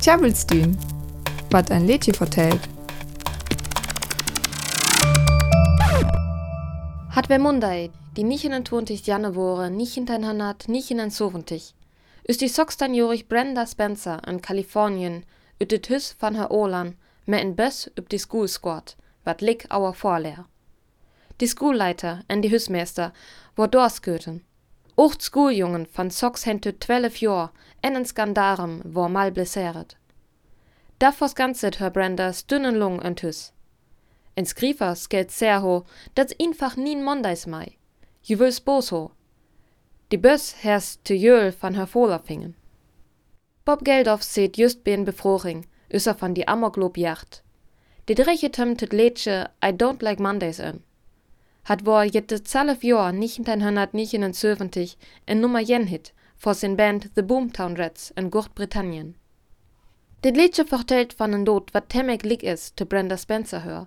Tjabelstün, wat ein Lädchen vertellt. Hat wer Mundai, die nicht in 20 Januar, nicht in 100, nicht in 70. Ist die 16-jährige Brenda Spencer in Kalifornien ut het hus van haar Olan met een bus op die school squad, wat lik our voorleer. Die schoolleiter en die husmeester wordt doorskuten. Ocht schooljungen van Sox hen tot 12 jaar en een skandarum war mal blesseret. Davor skanset her Brenda stundenlang en hus. En skriver skelt sehr ho, dat einfach nien mondays mai. Je wils bos ho. Die bus herst te jöl van her Folerfingen. Bob Geldof seht just ben befroring, üsser van die Amoklob jacht. Die dreche tömtet Lädsche I don't like Mondays in. Hat jette zwölf Jahr nicht in 1979 en Nummer jen hit vor sin Band The Boomtown Rats in Großbritannien. Dit Lädsche vertellt van en Dod wat temmek lik is te Brenda Spencer hör.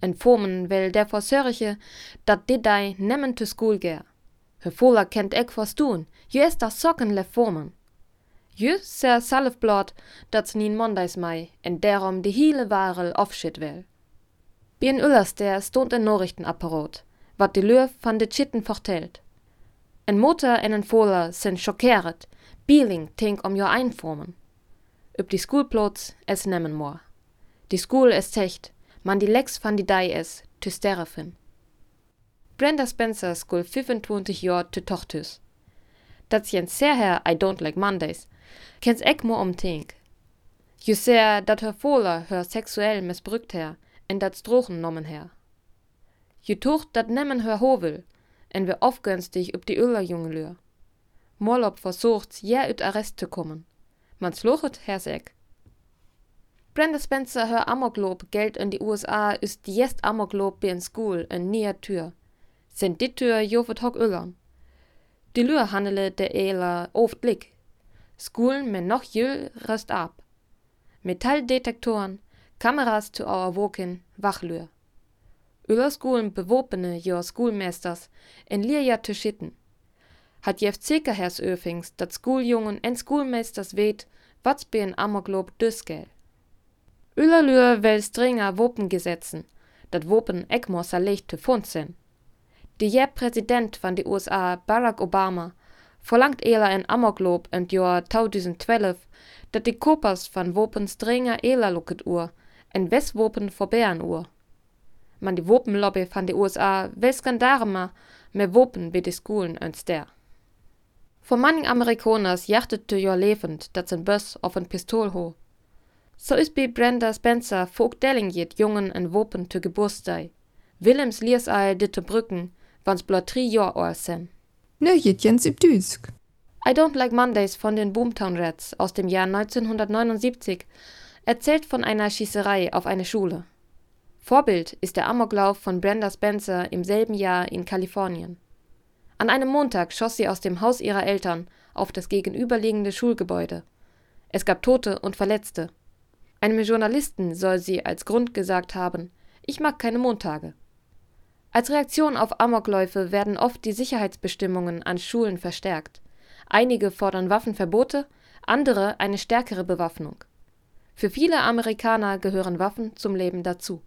En Formen will der versörche, dat dit dei nemmen to school gär. Her Fola kennt ek verstun, ju es da Socken le Formen. Je ser salfblad dat ze nien mondays mei en derom de hele warel afschit wil. Bien Ullers der stond een Nachrichtenapparat, wat de Löw van de Chitten vertelt. En Mutter en en Foler sind schockeret, Bieling tink om jo einformen. Üb die Schoolplots es nemmen moor. Die School es techt, man die Lex van die Dei es, tu sterfin. Brenda Spencer school 25 Jahr te tochtus. Dat jen sehr her I don't like Mondays, kens ek mo om tink. Je ser dat her Foler her sexuell missbrückt her, en dat Strochen nommen her. Je tucht dat nemmen her hovel, en we afgunstig op die Uller jongeleur. Morlop versucht, ja ut Arrest zu kommen. Man sluchet hers ek. Brenda Spencer her Amoklob Geld in die USA ist die jest Amoklob in School en nier Tür. Sind die Tür jovet hock Ullern. Die Lür handele der Eler oft lik. Schulen med noch jüll rest ab. Metalldetektoren, Kameras zu our woken, Wachlür. Über Schulen bewopene jo Schulmeisters en Lierja zu schitten. Hat jef Zekerhers Öfings, dat Schuljungen en Schulmeisters weet, wat's bin Amoklob düsgel. Überlür wel strenger Wopengesetzen, dat Wopen ekmos leicht zu fund sind. Die je Präsident van die USA, Barack Obama, verlangt Ela en Amoklob in Jahr 2012, dat die Kopers van Wopen strenger Ela luket uur en wes Wopen verbären uur. Man die Wopenlobby van die USA wel skandarema me Wopen bei die Schulen uns der. Vor manchen Amerikaners jachtet du jo lebend, dat sein Böss auf ein Pistol ho. So is bei Brenda Spencer folk delingiert Jungen en Wopen zu Geburtstag. Willems liers ditte Brücken, wanns blot tri Jahr or sen. Nöjetjens üb Düsk. I Don't Like Mondays von den Boomtown Rats aus dem Jahr 1979 erzählt von einer Schießerei auf eine Schule. Vorbild ist der Amoklauf von Brenda Spencer im selben Jahr in Kalifornien. An einem Montag schoss sie aus dem Haus ihrer Eltern auf das gegenüberliegende Schulgebäude. Es gab Tote und Verletzte. Einem Journalisten soll sie als Grund gesagt haben, ich mag keine Montage. Als Reaktion auf Amokläufe werden oft die Sicherheitsbestimmungen an Schulen verstärkt. Einige fordern Waffenverbote, andere eine stärkere Bewaffnung. Für viele Amerikaner gehören Waffen zum Leben dazu